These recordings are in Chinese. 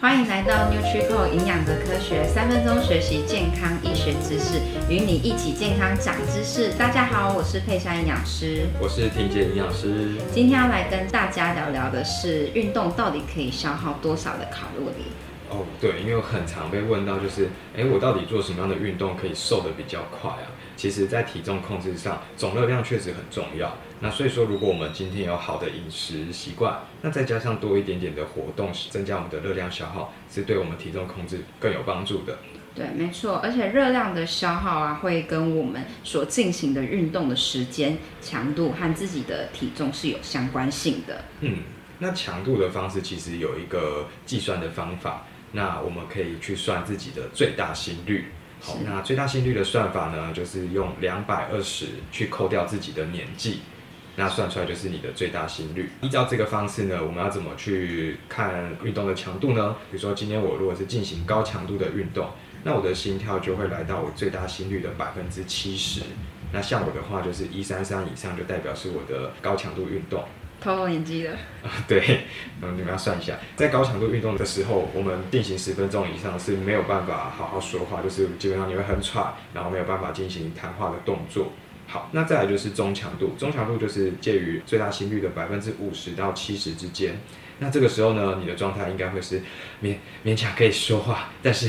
欢迎来到 NutriCore 营养的科学，三分钟学习健康医学知识，与你一起健康长知识。大家好，我是佩珊营养师，我是婷姐营养师。今天要来跟大家聊聊的是，运动到底可以消耗多少的卡路里？哦，对，因为我很常被问到，就是，哎，我到底做什么样的运动可以瘦得比较快啊？其实，在体重控制上，总热量确实很重要。那所以说，如果我们今天有好的饮食习惯，那再加上多一点点的活动，增加我们的热量消耗，是对我们体重控制更有帮助的。对，没错，而且热量的消耗啊，会跟我们所进行的运动的时间、强度和自己的体重是有相关性的。嗯，那强度的方式其实有一个计算的方法，那我们可以去算自己的最大心率。好，那最大心率的算法呢，就是用两百二十去扣掉自己的年纪，那算出来就是你的最大心率。依照这个方式呢，我们要怎么去看运动的强度呢？比如说今天我如果是进行高强度的运动，那我的心跳就会来到我最大心率的百分之七十。那像我的话，就是一三三以上就代表是我的高强度运动。透露年纪的啊，对，嗯，你们要算一下，在高强度运动的时候，我们进行十分钟以上是没有办法好好说话，就是基本上你会很喘，然后没有办法进行谈话的动作。好，那再来就是中强度，中强度就是介于最大心率的百分之五十到七十之间。那这个时候呢，你的状态应该会是勉勉强可以说话，但是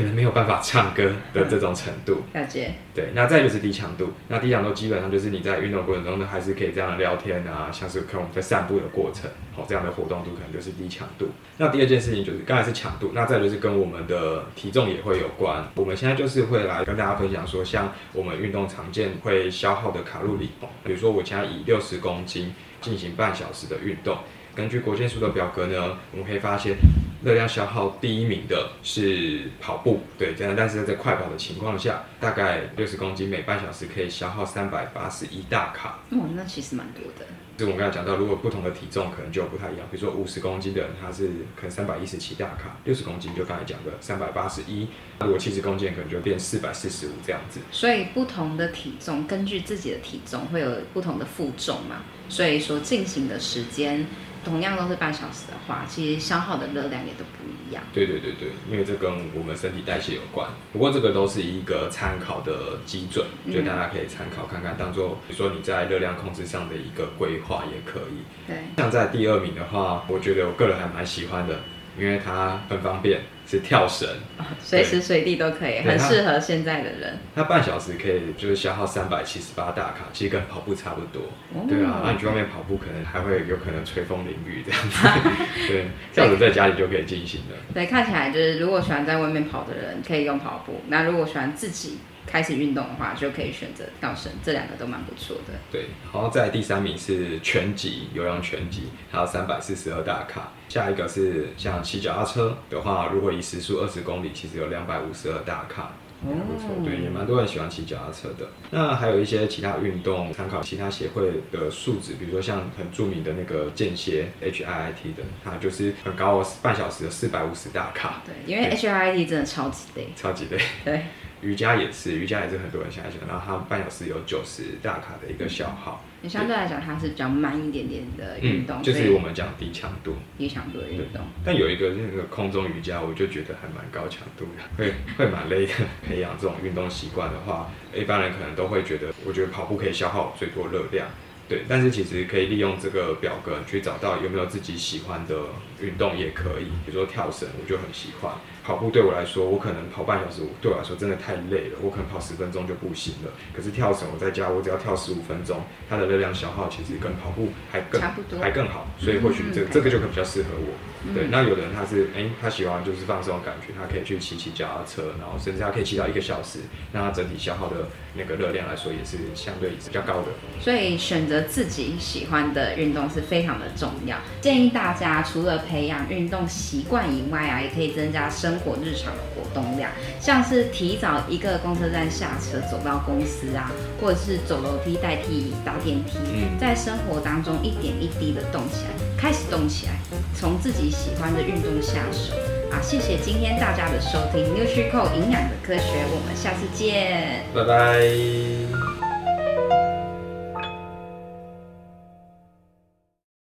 可能没有办法唱歌的这种程度。了解。对，那再就是低强度。那低强度基本上就是你在运动过程中呢，还是可以这样的聊天啊，像是可能我们在散步的过程，好，这样的活动度可能就是低强度。那第二件事情就是刚才是强度，那再就是跟我们的体重也会有关。我们现在就是会来跟大家分享说，像我们运动常见会消耗的卡路里，比如说我现在以六十公斤进行半小时的运动。根据国健署的表格呢，我们可以发现热量消耗第一名的是跑步，对，这样，但是在快跑的情况下，大概六十公斤每半小时可以消耗三百八十一大卡。哦，那其实蛮多的。就我们刚才讲到，如果不同的体重可能就不太一样，比如说五十公斤的人，他是可能三百一十七大卡，六十公斤就刚才讲的三百八十一，如果七十公斤可能就变四百四十五这样子。所以不同的体重，根据自己的体重会有不同的负重嘛，所以说进行的时间。同样都是半小时的话，其实消耗的热量也都不一样。对对对对，因为这跟我们身体代谢有关。不过这个都是一个参考的基准，就大家可以参考看看，当做比如说你在热量控制上的一个规划也可以。对，像在第二名的话，我觉得我个人还蛮喜欢的，因为它很方便。是跳绳，随时随地都可以，很适合现在的人。它半小时可以就是消耗三百七十八大卡，其实跟跑步差不多。哦、对啊，那你去外面跑步，可能还会有可能吹风淋雨这样 子。对，这样子在家里就可以进行了。对，看起来就是如果喜欢在外面跑的人可以用跑步，那如果喜欢自己开始运动的话，就可以选择跳绳，这两个都蛮不错的。对，然后在第三名是拳击，有氧拳击，还有三百四十二大卡。下一个是像骑脚踏车的话，如果以时速二十公里，其实有两百五十二大卡，还不错。对，也蛮多人喜欢骑脚踏车的。那还有一些其他运动，参考其他协会的数值，比如说像很著名的那个间歇 HIIT 的，它就是很高，半小时有四百五十大卡。对，因为 HIIT 真的超级累，超级累。对。瑜伽也是，瑜伽也是很多人想一想，然后它半小时有九十大卡的一个消耗。相对来讲，它是比较慢一点点的运动、嗯，就是我们讲低强度。低强度的运动。但有一个那个空中瑜伽，我就觉得还蛮高强度的，会 会蛮累的。培养这种运动习惯的话，一般人可能都会觉得，我觉得跑步可以消耗最多热量。对，但是其实可以利用这个表格去找到有没有自己喜欢的运动也可以，比如说跳绳，我就很喜欢。跑步对我来说，我可能跑半小时，对我来说真的太累了，我可能跑十分钟就不行了。可是跳绳，我在家我只要跳十五分钟，它的热量消耗其实跟跑步还更还更好，所以或许这个、这个就可比较适合我。对，那有的人他是哎、欸，他喜欢就是放松的感觉，他可以去骑骑脚踏车，然后甚至他可以骑到一个小时，那他整体消耗的那个热量来说也是相对比较高的。所以选择自己喜欢的运动是非常的重要。建议大家除了培养运动习惯以外啊，也可以增加生活日常的活动量，像是提早一个公车站下车走到公司啊，或者是走楼梯代替搭电梯，在生活当中一点一滴的动起来。开始动起来，从自己喜欢的运动下手啊！谢谢今天大家的收听，NutriCore 营养的科学，我们下次见，拜拜。